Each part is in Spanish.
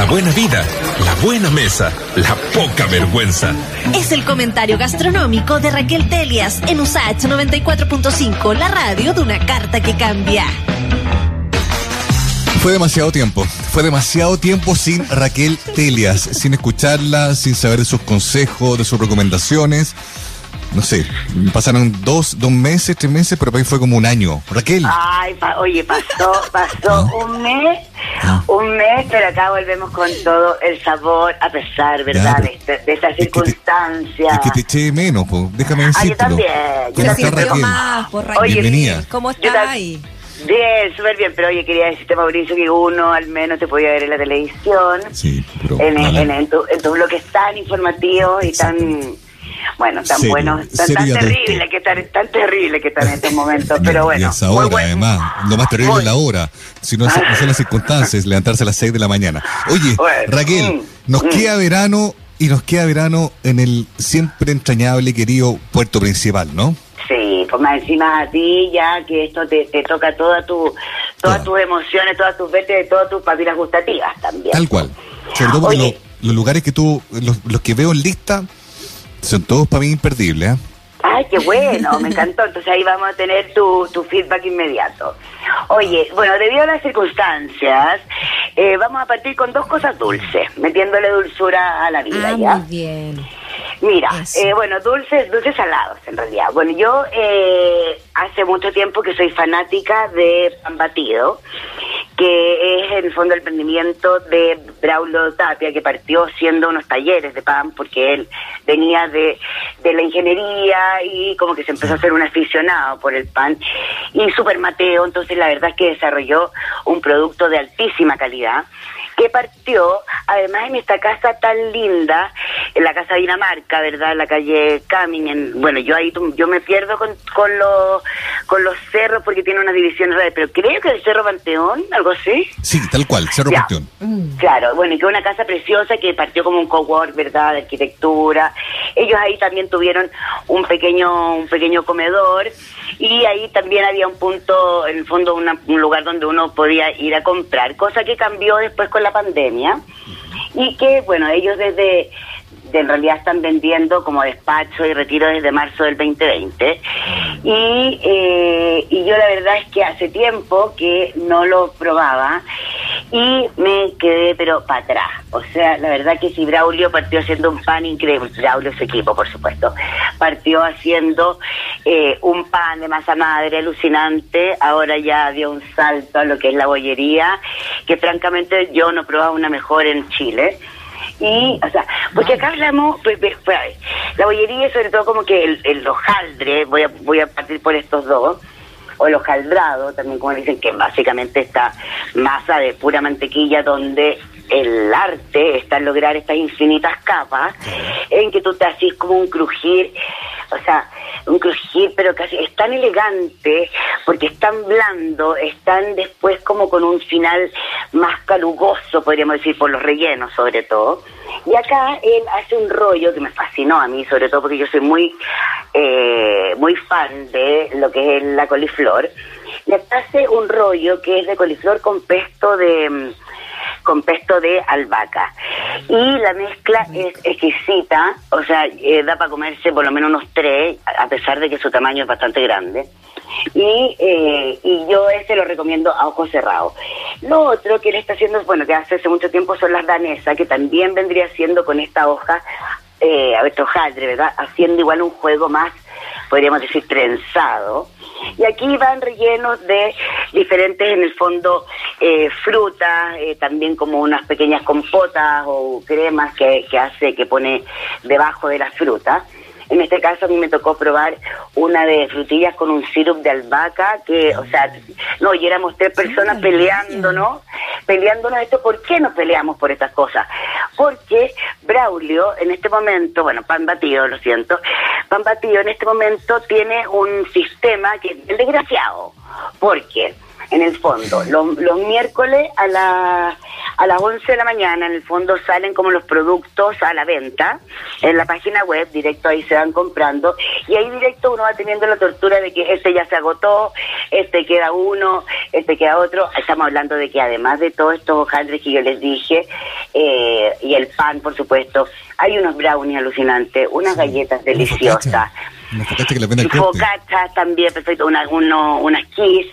la buena vida, la buena mesa, la poca vergüenza. Es el comentario gastronómico de Raquel Telias en USAH 94.5, la radio de una carta que cambia. Fue demasiado tiempo, fue demasiado tiempo sin Raquel Telias, sin escucharla, sin saber de sus consejos, de sus recomendaciones. No sé, pasaron dos, dos meses, tres meses, pero para mí fue como un año. Raquel. Ay, pa- oye, pasó, pasó un mes, Ah. un mes, pero acá volvemos con todo el sabor, a pesar, ¿verdad? Ya, de, pero- de, de estas Es que te- circunstancias. Es que te eché menos, pues. déjame Ah, yo también, yo ¿Cómo también, pero Raquel? más, por Raquel. Oye, Bienvenida. ¿Cómo Yo está tam- ahí? Bien, súper bien, pero oye, quería decirte, Mauricio, que uno al menos te podía ver en la televisión, Sí, pero. en, en, en tu, en tu bloques tan informativos y tan, bueno, tan Serio, buenos, tan, tan y terrible que están, tan terrible que están en estos momentos, pero Y bueno. a esa hora, bueno. además. Lo más terrible es la hora. Si no, no son las circunstancias, levantarse a las 6 de la mañana. Oye, Bueno, Raquel, mm, nos mm. queda verano y nos queda verano en el siempre entrañable y querido puerto principal, ¿no? Sí, pues más encima a ti ya que esto te, te toca toda tu, todas tus emociones, todas tus vértebras, todas tus papilas gustativas también. Tal cual. Sobre todo porque Oye. lo- los lugares que tú, los, los que veo en lista, son todos para mí imperdibles, ¿eh? Ay, qué bueno, me encantó. Entonces ahí vamos a tener tu, tu feedback inmediato. Oye, bueno, debido a las circunstancias, eh, vamos a partir con dos cosas dulces, metiéndole dulzura a la vida, Ah, ¿ya? muy bien. Mira, eh, bueno, dulces, dulces salados en realidad. Bueno, yo eh, hace mucho tiempo que soy fanática de pan batido, que es en el fondo el emprendimiento de Braulio Tapia, que partió siendo unos talleres de pan, porque él venía de, de la ingeniería y como que se empezó a ser un aficionado por el pan. Y super Mateo, entonces la verdad es que desarrolló un producto de altísima calidad que partió, además en esta casa tan linda, en la casa Dinamarca, ¿verdad? En la calle Camin, en- bueno, yo ahí yo me pierdo con, con, los, con los cerros porque tiene una división rara, pero creo que el Cerro Panteón, algo así. Sí, tal cual, Cerro Ya. Panteón. Claro, bueno, y que una casa preciosa que partió como un cowork, ¿verdad?, de arquitectura. Ellos ahí también tuvieron un pequeño un pequeño comedor y ahí también había un punto, en el fondo, una- un lugar donde uno podía ir a comprar, cosa que cambió después con la pandemia. Y que, bueno, ellos desde de- en realidad están vendiendo como despacho y retiro desde marzo del 2020 y, eh, y yo la verdad es que hace tiempo que no lo probaba y me quedé pero para atrás. O sea la verdad que si Braulio partió haciendo un pan increíble Braulio su equipo por supuesto partió haciendo eh, un pan de masa madre alucinante ahora ya dio un salto a lo que es la bollería que francamente yo no probaba una mejor en Chile. Y, o sea, porque acá hablamos, pues, pues, pues, la bollería sobre todo como que el, el hojaldre, voy a, voy a partir por estos dos, o el hojaldrado, también como dicen, que básicamente esta masa de pura mantequilla donde el arte está en lograr estas infinitas capas en que tú te haces como un crujir, o sea, un crujir, pero casi es tan elegante porque es tan blando, es tan después como con un final más calugoso, podríamos decir, por los rellenos sobre todo. Y acá él hace un rollo que me fascinó a mí, sobre todo porque yo soy muy, eh, muy fan de lo que es la coliflor. Y acá hace un rollo que es de coliflor con pesto de mm, con pesto de albahaca. Y la mezcla es exquisita, o sea, eh, da para comerse por lo menos unos tres, a pesar de que su tamaño es bastante grande. Y, eh, y yo ese lo recomiendo a ojos cerrados. Lo otro que él está haciendo, bueno, que hace hace mucho tiempo son las danesas, que también vendría siendo con esta hoja, eh, a ver, hojaldre, ¿verdad? Haciendo igual un juego más, podríamos decir, trenzado. Y aquí van rellenos de diferentes, en el fondo, eh, frutas, eh, también como unas pequeñas compotas o cremas que, que hace, que pone debajo de las frutas. En este caso a mí me tocó probar una de frutillas con un sirup de albahaca, que, o sea, no, y éramos tres personas peleando, ¿no? Peleándonos esto, ¿por qué nos peleamos por estas cosas? Porque Braulio en este momento, bueno, pan batido, lo siento, pan batido en este momento tiene un sistema que es desgraciado, porque en el fondo. Los, los miércoles a, la, a las 11 de la mañana, en el fondo salen como los productos a la venta en la página web, directo ahí se van comprando, y ahí directo uno va teniendo la tortura de que este ya se agotó, este queda uno, este queda otro. Estamos hablando de que además de todos estos hojaldres que yo les dije, eh, y el pan, por supuesto, hay unos brownies alucinantes, unas galletas deliciosas. Una focaccia que Y corte. focaccia también, perfecto, una, uno, unas kiss,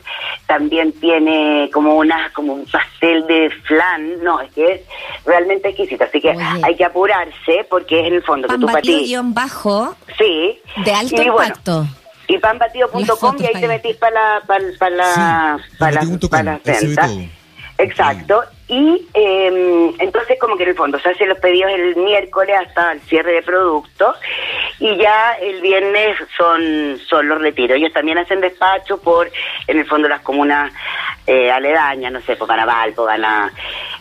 también tiene como una, como un pastel de flan, no, es que es realmente exquisito, así que Oye. hay que apurarse porque es en el fondo que tú para batido guion bajo sí, de alto y bueno, impacto. y Las panbatido.com y ahí te metís para la, para, para la, Sí, para la, para la ve venta. Exacto. Y eh, entonces como que en el fondo se hacen los pedidos el miércoles hasta el cierre de productos y ya el viernes son, son los retiros. Ellos también hacen despacho por, en el fondo, las comunas eh, aledañas, no sé, pues van a Valpo, van a,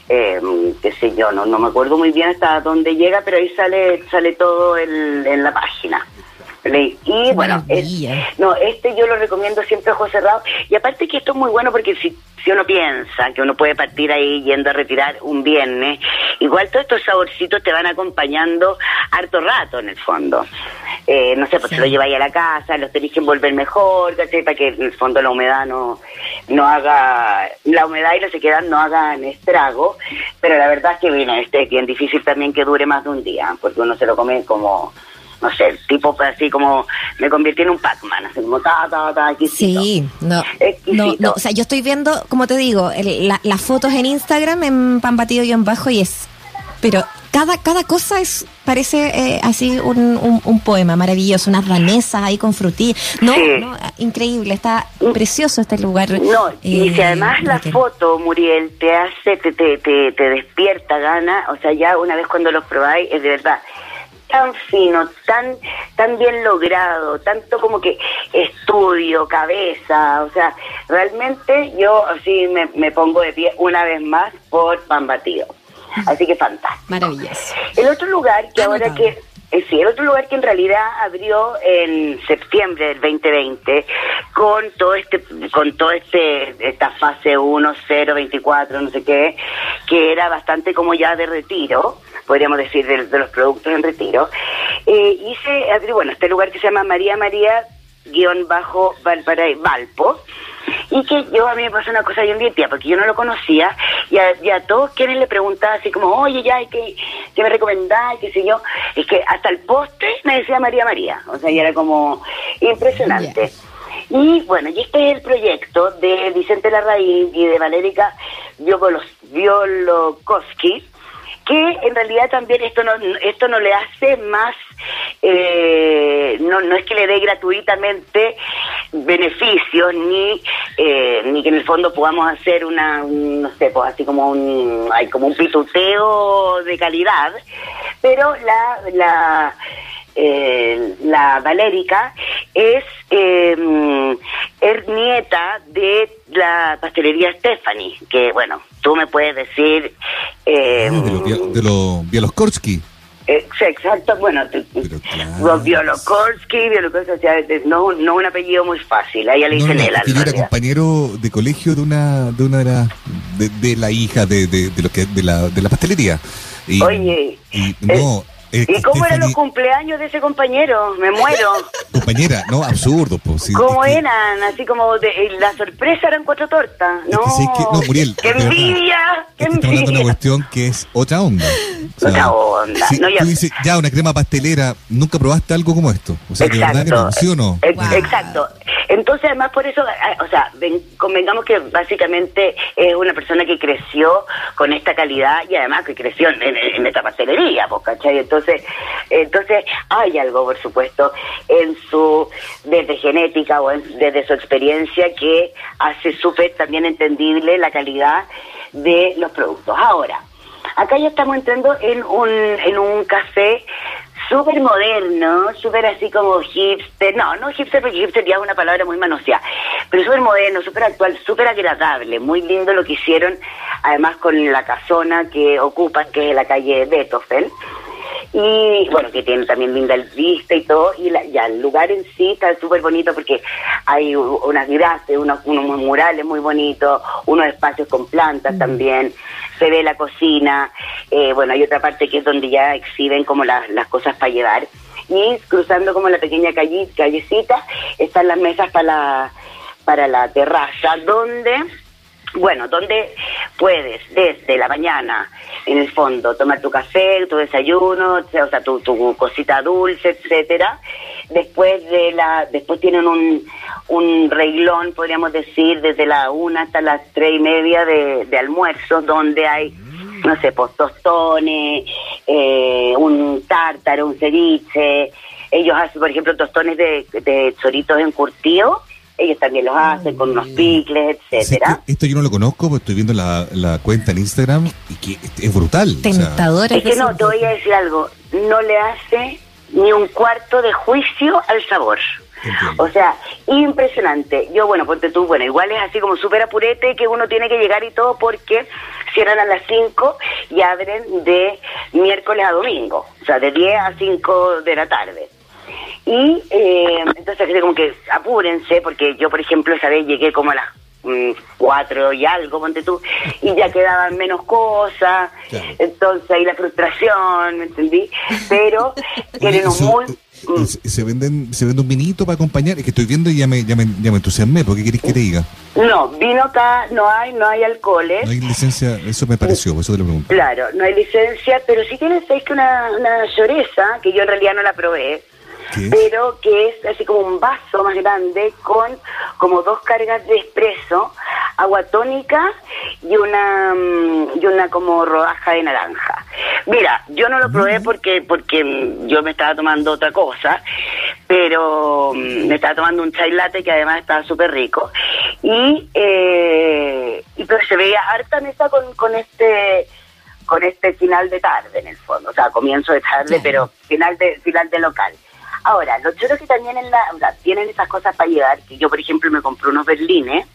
eh, qué sé yo, no, no me acuerdo muy bien hasta dónde llega, pero ahí sale, sale todo el- en la página. Y Qué bueno, es- no, este yo lo recomiendo siempre a ojos cerrados. Y aparte que esto es muy bueno porque si, si uno piensa que uno puede partir ahí yendo a retirar un viernes, igual todos estos saborcitos te van acompañando harto rato en el fondo. Eh, no sé, pues Sí. te lo lleváis a la casa, los tenéis que envolver mejor, ¿cachai? Para que en el fondo la humedad no, no haga, la humedad y la sequedad no hagan estrago. Pero la verdad es que, bueno, este es bien difícil también que dure más de un día, porque uno se lo come como no sé, tipo pues, así como me convirtió en un Pac-Man, así como ta, ta, ta, exquisito. Sí, no, Exquisito. no, no, o sea, yo estoy viendo, como te digo, el- la- las fotos en Instagram en pan batido guion bajo y es, pero cada, cada cosa es, parece eh, así un, un, un poema maravilloso, unas ranesas ahí con frutillas, no, Sí. no, increíble, está precioso este lugar. No, y eh, si además la foto, Muriel, te hace, te, te, te, te despierta gana, o sea, ya una vez cuando los probáis, es de verdad tan fino, tan tan bien logrado, tanto como que estudio, cabeza, o sea, realmente yo así me, me pongo de pie una vez más por pan batido. Así que fantástico. Maravilloso. El otro lugar que ahora Anotado. que eh, sí, el otro lugar que en realidad abrió en septiembre del 2020 con todo este con todo este esta fase 1, 0, 24, no sé qué, que era bastante como ya de retiro, podríamos decir de, de los productos en retiro. Eh, se abrió bueno, este lugar que se llama María María guion bajo Valpara- Valpo y que yo a mí me pasó una cosa bien divertida porque yo no lo conocía y a, y a todos quienes le preguntaba así como oye ya que, que me recomendás qué sé yo. Es que hasta el postre me decía María María o sea y era como impresionante. Y bueno y este es el proyecto de Vicente Larraín y de Valérica Biolokowski que en realidad también esto no esto no le hace más eh, no no es que le dé gratuitamente beneficios ni eh, ni que en el fondo podamos hacer una un, no sé pues así como un hay como un pituteo de calidad pero la la eh, la Valérica es eh, es nieta de la pastelería Stephanie que bueno tú me puedes decir eh, Ah, de los de eh, sí, exacto, bueno, claro. Biolokorsky, o sea, no, no un apellido muy fácil, a ella le No, dicen yo era compañero de colegio de una de una de las de, de la hija de, de, de lo que de la de la pastelería. Y, Oye, y no, que ¿Y cómo eran los cumpleaños de ese compañero? Me muero. compañera, no, absurdo, pues. sí, ¿Cómo es que- eran? Así como de, eh, la sorpresa eran cuatro tortas. Es No, que sí, que- no, Muriel, ¡Qué envidia! ¡Qué Es que estamos hablando de una envidia! cuestión que es otra onda. Otra onda. Si No, ya- tú dices, ya, una crema pastelera, ¿nunca probaste algo como esto? O sea, de verdad que no, ¿sí o no? Wow. Exacto. Entonces, además, por eso, ah, o sea, ven- convengamos que básicamente es una persona que creció con esta calidad y además que creció en esta pastelería, pues, ¿cachai? Entonces, entonces hay algo, por supuesto, en su, desde genética o en- desde su experiencia que hace súper también entendible la calidad de los productos. Ahora, acá ya estamos entrando en un, en un café súper moderno, súper así como hipster, no, no hipster porque hipster ya es una palabra muy manoseada, pero súper moderno, súper actual, súper agradable, muy lindo lo que hicieron, además con la casona que ocupan, que es la calle Beethoven, y bueno, que tiene también linda vista y todo, y la, ya el lugar en sí está súper bonito porque hay unas gracias, unos, unos murales muy bonitos, unos espacios con plantas también, se ve la cocina, eh, bueno, hay otra parte que es donde ya exhiben como las, las cosas para llevar, y cruzando como la pequeña calle, callecita, están las mesas para la, para la terraza, donde bueno, donde puedes desde la mañana, en el fondo, tomar tu café, tu desayuno, o sea, tu, tu cosita dulce, etcétera. Después de la, después tienen un, un reglón, podríamos decir, desde la una hasta las tres y media de, de almuerzo, donde hay, no sé, pues tostones, eh, un tártaro, un ceviche. Ellos hacen, por ejemplo, tostones de, de choritos encurtidos. Ellos también los hacen con unos picles, etcétera. esto yo no lo conozco, porque estoy viendo la, la cuenta en Instagram y que es brutal. o sea. Es que no, te voy a decir algo, no le hace ni un cuarto de juicio al sabor. Entiendo. O sea, impresionante. Yo, bueno, ponte tú, bueno, igual es así como súper apurete que uno tiene que llegar y todo porque cierran a las 5 y abren de miércoles a domingo, o sea, de 10 a 5 de la tarde. Y eh, entonces como que apúrense, porque yo, por ejemplo, esa vez llegué como a las mm, cuatro y algo, ponte tú, y ya quedaban menos cosas, Claro. entonces ahí la frustración, ¿me entendí? Pero tienen un muy... mm, se, venden se vende un vinito para acompañar es que estoy viendo y ya me, ya me, ya me entusiasmé porque querés que te diga No, vino acá, no hay, no hay alcoholes. no hay licencia eso me pareció por eso te lo pregunto Claro, no hay licencia, pero sí tienen, ¿sabes que una, una lloreza, que yo en realidad no la probé, ¿Qué? Pero que es así como un vaso más grande con como dos cargas de espresso, agua tónica y una mm, y una como rodaja de naranja. Mira, yo no lo probé porque porque mm, yo me estaba tomando otra cosa, pero mm, me estaba tomando un chai latte que además estaba súper rico. Y eh, y pero se veía harta mesa con con este con este final de tarde en el fondo, o sea, comienzo de tarde, pero final de final de local. Ahora, los choros que también en la, tienen esas cosas para llevar, que yo, por ejemplo, me compré unos berlines,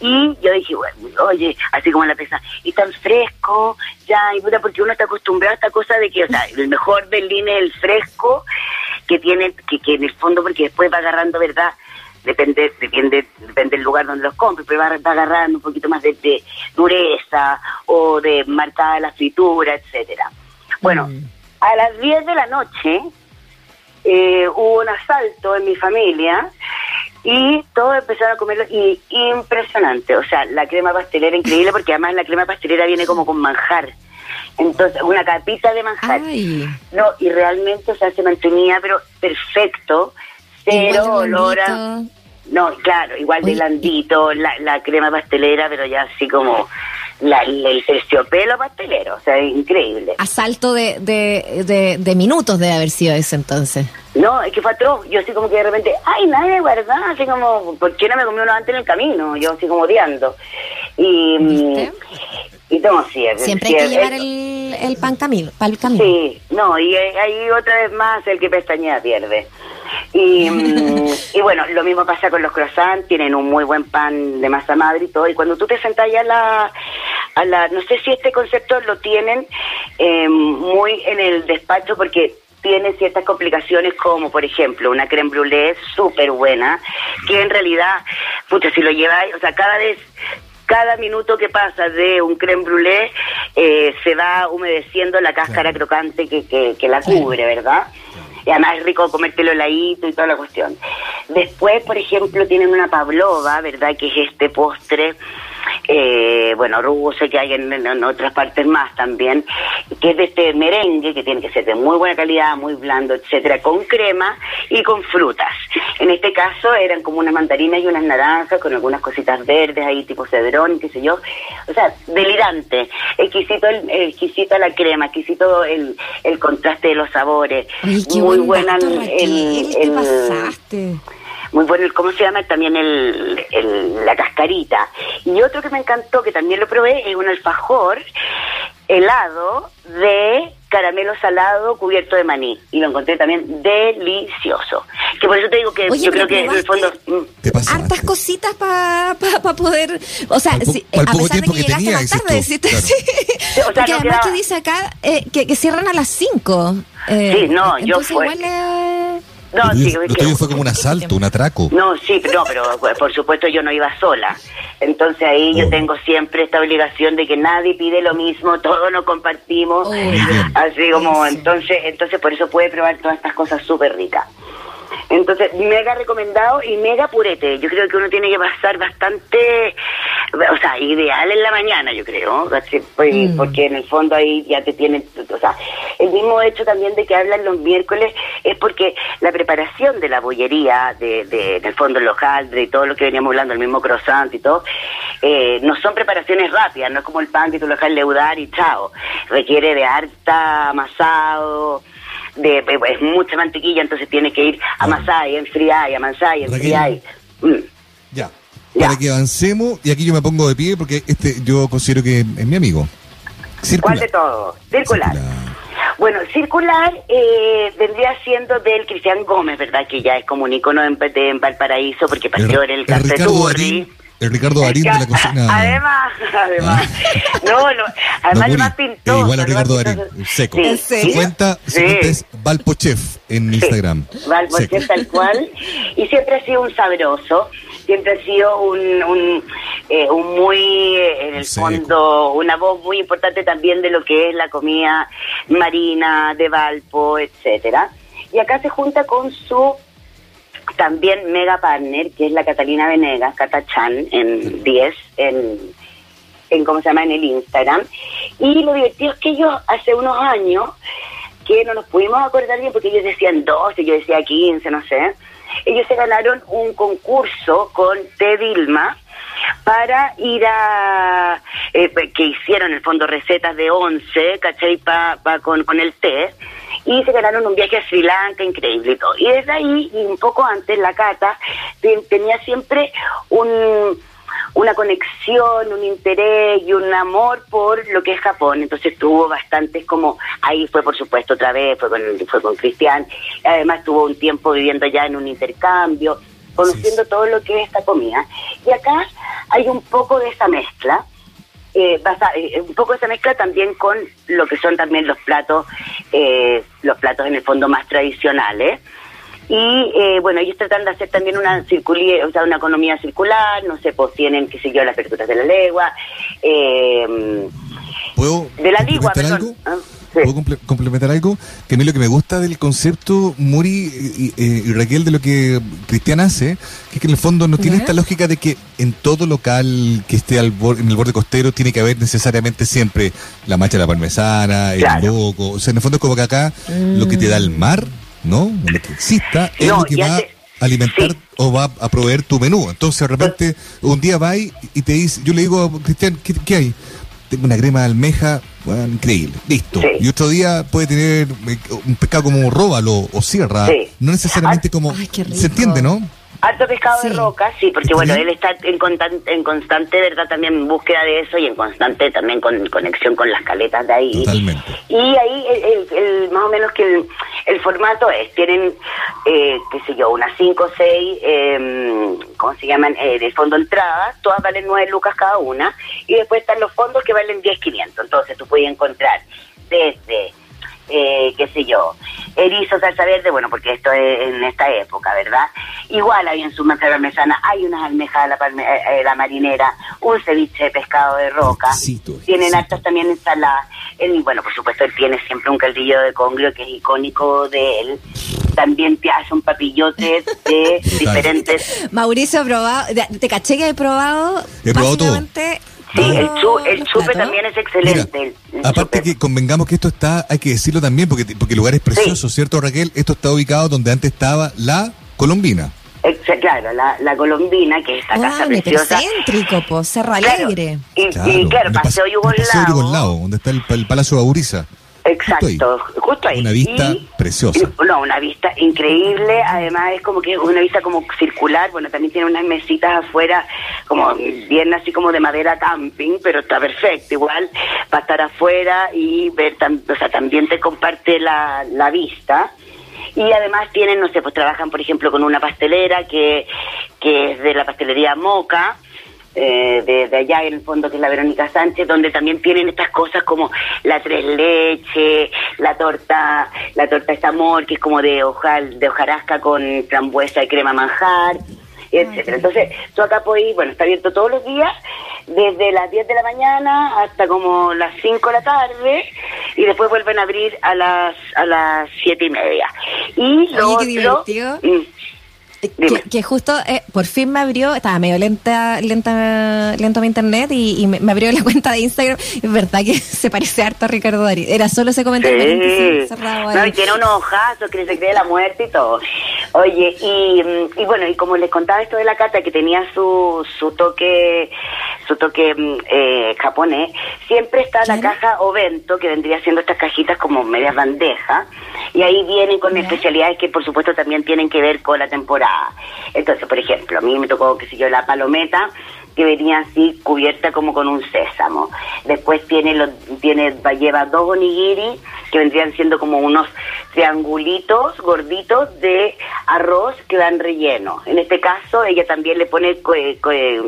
y yo dije, bueno, oye, así como en la pesa, y tan fresco, ya, y puta, porque uno está acostumbrado a esta cosa de que, o sea, el mejor berlín es el fresco, que tiene, que, que en el fondo, porque después va agarrando, ¿verdad? Depende, depende, depende del lugar donde los compres, pero va, va agarrando un poquito más de, de dureza o de marcada la fritura, etcétera. Bueno, a las 10 de la noche eh, hubo un asalto en mi familia y todos empezaron a comerlo y impresionante, o sea, la crema pastelera increíble porque además la crema pastelera viene como con manjar. Entonces, una capita de manjar. Ay. No, y realmente, o sea, se mantenía, pero perfecto, cero olor a... No, claro, igual de blandito, la, la crema pastelera, pero ya así como la, el terciopelo pastelero, o sea, increíble. Asalto de, de, de, de minutos debe haber sido ese entonces. No, es que fue atroz. Yo así como que de repente, ay, nadie, ¿verdad? Así como, ¿por qué no me comí uno antes en el camino? Yo así como odiando. Y, ¿Viste? y es- Siempre hay que llevar el, el pan camino, el camino. Sí, no, y eh, ahí otra vez más el que pestañea pierde. Y, mm, y bueno, lo mismo pasa con los croissants, tienen un muy buen pan de masa madre y todo, y cuando tú te sentás ya a la, a la, no sé si este concepto lo tienen eh, muy en el despacho porque tiene ciertas complicaciones como por ejemplo una creme brûlée súper buena que en realidad, pucha, si lo lleváis, o sea, cada vez cada minuto que pasa de un creme brûlée eh, se va humedeciendo la cáscara crocante que, que, que la cubre, ¿verdad? Y además es rico comértelo heladito y toda la cuestión. Después, por ejemplo, tienen una pavlova, ¿verdad? Que es este postre, eh, bueno, ruso que hay en, en otras partes más también, que es de este merengue que tiene que ser de muy buena calidad, muy blando, etcétera, con crema y con frutas. En este caso eran como unas mandarinas y unas naranjas con algunas cositas verdes ahí, tipo cedrón, qué sé yo. O sea, delirante, exquisito, el, exquisita la crema, exquisito el, el contraste de los sabores. Qué muy buen buena el, el- te el- pasaste. Muy bueno, el- ¿cómo se llama? También el, el- la cascarita. Y otro que me encantó, que también lo probé, es un alfajor helado de caramelo salado cubierto de maní. Y lo encontré también delicioso. Que por eso te digo que Oye, yo creo que en el fondo... mm, ¿Te pasa? hartas cositas para poder, o sea, si- pa'l a pesar de que que llegaste tenía, más tarde, tú, ¿sí? claro. Sí. o sea, Porque no además quedaba- que dice acá eh, que, que cierran a las 5. Sí, no, yo fue- igual eh, No, lo sí, lo tuyo fue como un asalto, un atraco. No, sí, pero, no, pero pues, por supuesto yo no iba sola. Entonces ahí yo Oh. tengo siempre esta obligación de que nadie pide lo mismo, todos nos compartimos. Oh. Así como, entonces, entonces por eso puede probar todas estas cosas súper ricas. Entonces, mega recomendado y mega purete. Yo creo que uno tiene que pasar bastante, o sea, ideal en la mañana, yo creo. Pues, Mm. porque en el fondo ahí ya te tienen, o sea, el mismo hecho también de que hablan los miércoles es porque la preparación de la bollería, de, de, en el fondo el hojaldre y todo lo que veníamos hablando, el mismo croissant y todo, eh, no son preparaciones rápidas, no es como el pan que tú lo dejas leudar y chao. Requiere de harta amasado, de, eh, es mucha mantequilla, entonces tiene que ir a amasar y enfriar y amasar y enfriar. y- Mm. Ya. Ya. Para que avancemos, y aquí yo me pongo de pie porque este yo considero que es mi amigo. Circular. ¿Cuál de todo? Circular. Circular. Bueno, circular eh, vendría siendo del Cristian Gómez, ¿verdad? Que ya es como un icono en, de, en Valparaíso porque partió en el Cafeturri. Darín, el Ricardo Darín de la cocina. Además, además, no, no, además No, Muri, más pintoso. eh, igual a Ricardo. Darín, seco. Sí, ¿En serio? Su cuenta, su Sí. cuenta es Valpochef en Instagram. Valpoche Seco. tal cual. Y siempre ha sido un sabroso, siempre ha sido un, un, eh, un muy, eh, en el Seco. fondo, una voz muy importante también de lo que es la comida marina de Valpo, etcétera. Y acá se junta con su también mega partner, que es la Catalina Venegas, Catachan, en 10, en, en, ¿cómo se llama?, en el Instagram. Y lo divertido es que ellos hace unos años, que no nos pudimos acordar bien porque ellos decían 12, yo decía 15, no sé, ellos se ganaron un concurso con T. Dilma para ir a, eh, que hicieron en el fondo recetas de 11, ¿cachai? Pa, pa con, con el té, y se ganaron un viaje a Sri Lanka increíble y todo. Y desde ahí, y un poco antes, la Cata te- tenía siempre un una conexión, un interés y un amor por lo que es Japón. Entonces tuvo bastantes como, ahí fue por supuesto otra vez, fue con, fue con Cristian, además tuvo un tiempo viviendo allá en un intercambio, conociendo todo lo que es esta comida. Y acá hay un poco de esa mezcla, eh, basa- eh, un poco esa mezcla también con lo que son también los platos, eh, los platos en el fondo más tradicionales. Y eh, bueno, ellos tratan de hacer también una o sea, una economía circular, no sé, pues tienen, qué sé yo, las verduras de la legua, eh, ¿Puedo de la ligua, perdón. algo? ¿Puedo comple- complementar algo? Que a mí lo que me gusta del concepto, Muri y, y- y Raquel, de lo que Cristian hace, que es que en el fondo no tiene esta lógica de que en todo local que esté al en el borde costero tiene que haber necesariamente siempre la macha de la parmesana, el Claro. loco. O sea, en el fondo es como que acá lo que te da el mar, ¿no? Lo que exista, es No, lo que va te- a alimentar sí. o va a proveer tu menú. Entonces, de repente, un día va y y te dice, yo le digo, a Cristian, ¿qué, qué hay? Tengo una crema de almeja, bueno, increíble, listo. Sí. Y otro día puede tener eh, un pescado como róbalo o sierra, Sí. no necesariamente como... Ay, qué rico. ¿Se entiende, no? Alto pescado de roca, sí, porque ¿Está bueno, él está en, contan- en constante, ¿verdad? También en búsqueda de eso y en constante también con conexión con las caletas de ahí. Totalmente. Y ahí, el, el- el- más o menos que el, el formato es, tienen, eh, qué sé yo, unas 5 o 6, ¿cómo se llaman? Eh, de fondo entrada, todas valen 9 lucas cada una, y después están los fondos que valen 10.500. Entonces tú puedes encontrar desde eh, qué sé yo, erizo, salsa verde, bueno, porque esto es en esta época, ¿verdad? Igual hay en su mesa parmesana, hay unas almejas a la, palme- eh, eh, la marinera, un ceviche de pescado de roca, Exquisito, tienen hartas también ensaladas, él, bueno, por supuesto, él tiene siempre un caldillo de congrio que es icónico de él, también te hace un papillote de diferentes... Mauricio probado, te caché que he probado. He probado todo. Sí, el, chu- todos el chupe también es Mira, excelente. el- el aparte chupe. que convengamos que esto está, hay que decirlo también, porque, porque el lugar es precioso, ¿cierto, Raquel? Esto está ubicado donde antes estaba la Colombina. Claro, la, la colombina, que es esta casa Ah, pero preciosa. céntrico, po, Cerro Claro, Alegre. Y y claro, en el paseo el Paseo Yugoslavo. Yugoslavo, donde está el, el Palacio Bauriza. Exacto, justo ahí. Una vista Y- preciosa. No, una vista increíble. Además es como que es una vista como circular. Bueno, también tiene unas mesitas afuera, como bien así como de madera camping, pero está perfecto. Igual para estar afuera y ver, tam- o sea, también te comparte la, la vista. Y además tienen, no sé, pues trabajan, por ejemplo, con una pastelera que, que es de la pastelería Moca, eh, de, de allá en el fondo que es la Verónica Sánchez, donde también tienen estas cosas como la tres leche, la torta, la torta esta amor, que es como de hojal, de hojarasca con frambuesa y crema manjar, etcétera. Entonces, tú acá podés ir, bueno, está abierto todos los días, desde las 10 de la mañana hasta como las 5 de la tarde, y después vuelven a abrir a las a las siete y media. Y lo Oye, qué otro- divertido. Mm. Que, que justo eh, por fin me abrió, estaba medio lenta, lenta, lento mi internet y, y me, me abrió la cuenta de Instagram. Es verdad que se parece harto a Ricardo Darín. Era solo ese comentario Sí. cerrado No, y tiene unos ojazos que se cree la muerte y todo. Oye, y, y bueno, y como les contaba esto de la cata que tenía su, su toque su toque mm, eh, japonés, siempre está la Claro. caja Ovento, que vendría siendo estas cajitas como medias bandejas, y ahí vienen con especialidades que por supuesto también tienen que ver con la temporada. Entonces, por ejemplo, a mí me tocó, qué sé yo, la palometa, que venía así cubierta como con un sésamo. Después tiene, lo, tiene va- lleva dos onigiri que vendrían siendo como unos triangulitos gorditos de arroz que dan relleno. En este caso, ella también le pone eh,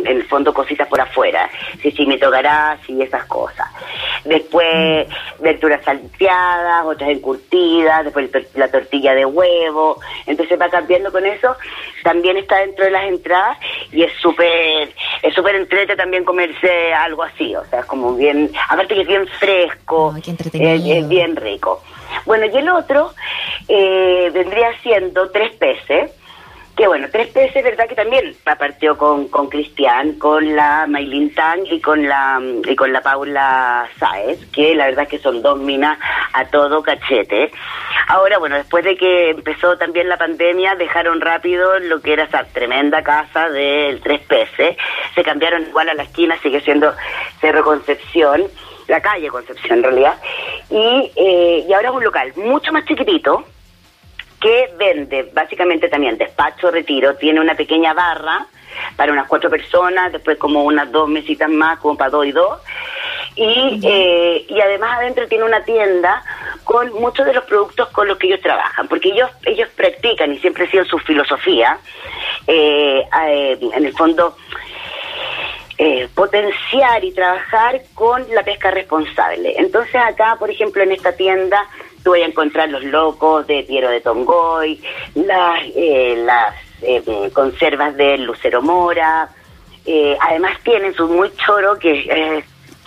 en el fondo cositas por afuera, si si me tocará, si esas cosas. Después, verduras salteadas, otras encurtidas, después la tortilla de huevo. Entonces va cambiando con eso. También está dentro de las entradas y es súper es súper entrete también comerse algo así. O sea, es como bien, aparte que es bien fresco, Ay, es bien rico. Bueno, y el otro eh, vendría siendo tres peces. Que bueno, tres peces, verdad que también partió con, con Cristian, con la Maylin Tang y con la y con la Paula Sáez, que la verdad que son dos minas a todo cachete. Ahora, bueno, después de que empezó también la pandemia, dejaron rápido lo que era esa tremenda casa del tres peces, se cambiaron igual a la esquina, sigue siendo Cerro Concepción, la calle Concepción en realidad, y, eh, y ahora es un local mucho más chiquitito, que vende básicamente también despacho, retiro, tiene una pequeña barra para unas cuatro personas, después como unas dos mesitas más, como para dos y dos. Y, eh, y además adentro tiene una tienda con muchos de los productos con los que ellos trabajan, porque ellos ellos practican y siempre ha sido su filosofía, eh, eh, en el fondo eh, potenciar y trabajar con la pesca responsable. Entonces acá, por ejemplo, en esta tienda tú vas a encontrar los locos de Piero de Tongoy, las, eh, las eh, conservas de Lucero Mora, eh, además tienen su muy choro que eh,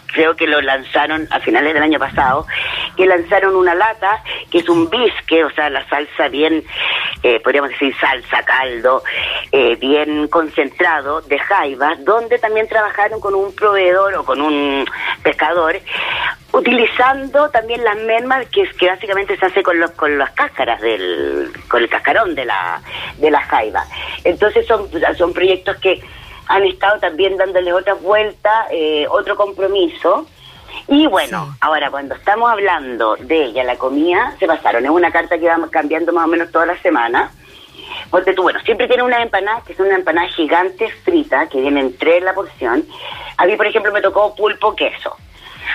creo que lo lanzaron a finales del año pasado, que lanzaron una lata que es un bisque, o sea, la salsa bien, eh, podríamos decir salsa, caldo, eh, bien concentrado de jaivas, donde también trabajaron con un proveedor o con un pescador, utilizando también las mermas que, que básicamente se hace con los con las cáscaras del con el cascarón de la de la jaiba. Entonces son son proyectos que han estado también dándole otra vuelta, eh, otro compromiso. Y bueno, Sí. ahora cuando estamos hablando de ella, la comida, se pasaron. Es una carta que vamos cambiando más o menos toda la semana. Porque tú, bueno, siempre tiene unas empanadas que son una empanada gigante frita, que vienen tres la porción. A mí, por ejemplo, me tocó pulpo queso.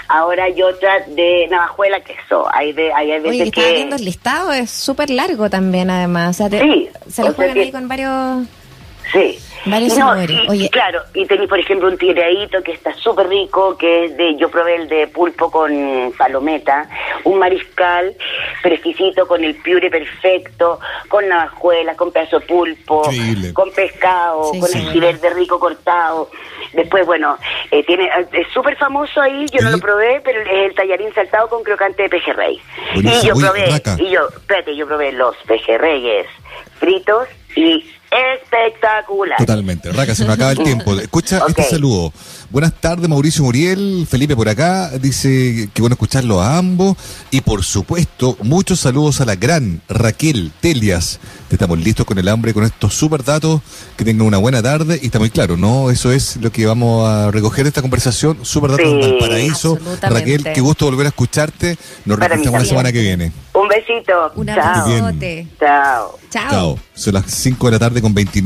Ahora hay otra de navajuela queso. Hay, de, hay, hay Oye, veces que estaba que... viendo el listado, es súper largo también, además. O sea, te- Sí, se lo juegan que- ahí con varios. Sí. Varios no, sabores. y- Oye. claro, y tenéis, por ejemplo, un tiradito que está súper rico, que es de, yo probé el de pulpo con palometa, un mariscal, pero exquisito, con el piure perfecto, con navajuelas, con pedazo de pulpo, Increíble. con pescado, Sí, con sí. el ciber de rico cortado. Después, bueno, eh, tiene es súper famoso ahí, yo no lo probé, pero es el tallarín saltado con crocante de pejerrey. Y yo probé, y yo, espérate, yo probé los pejerreyes fritos y espectacular. Totalmente. Raca, se nos acaba el tiempo. Escucha Ok. este saludo. Buenas tardes, Mauricio Muriel, Felipe por acá, dice que bueno escucharlo a ambos. Y por supuesto, muchos saludos a la gran Raquel Telias. Estamos listos con el hambre, con estos super datos. Que tengan una buena tarde. Y está muy claro, ¿no? Eso es lo que vamos a recoger de esta conversación. Super datos Sí. del paraíso. Raquel, qué gusto volver a escucharte. Nos reconocemos la semana que viene. Un besito. Un abrazote. Chao. Chao. Chao. Son las 5 de la tarde con 29.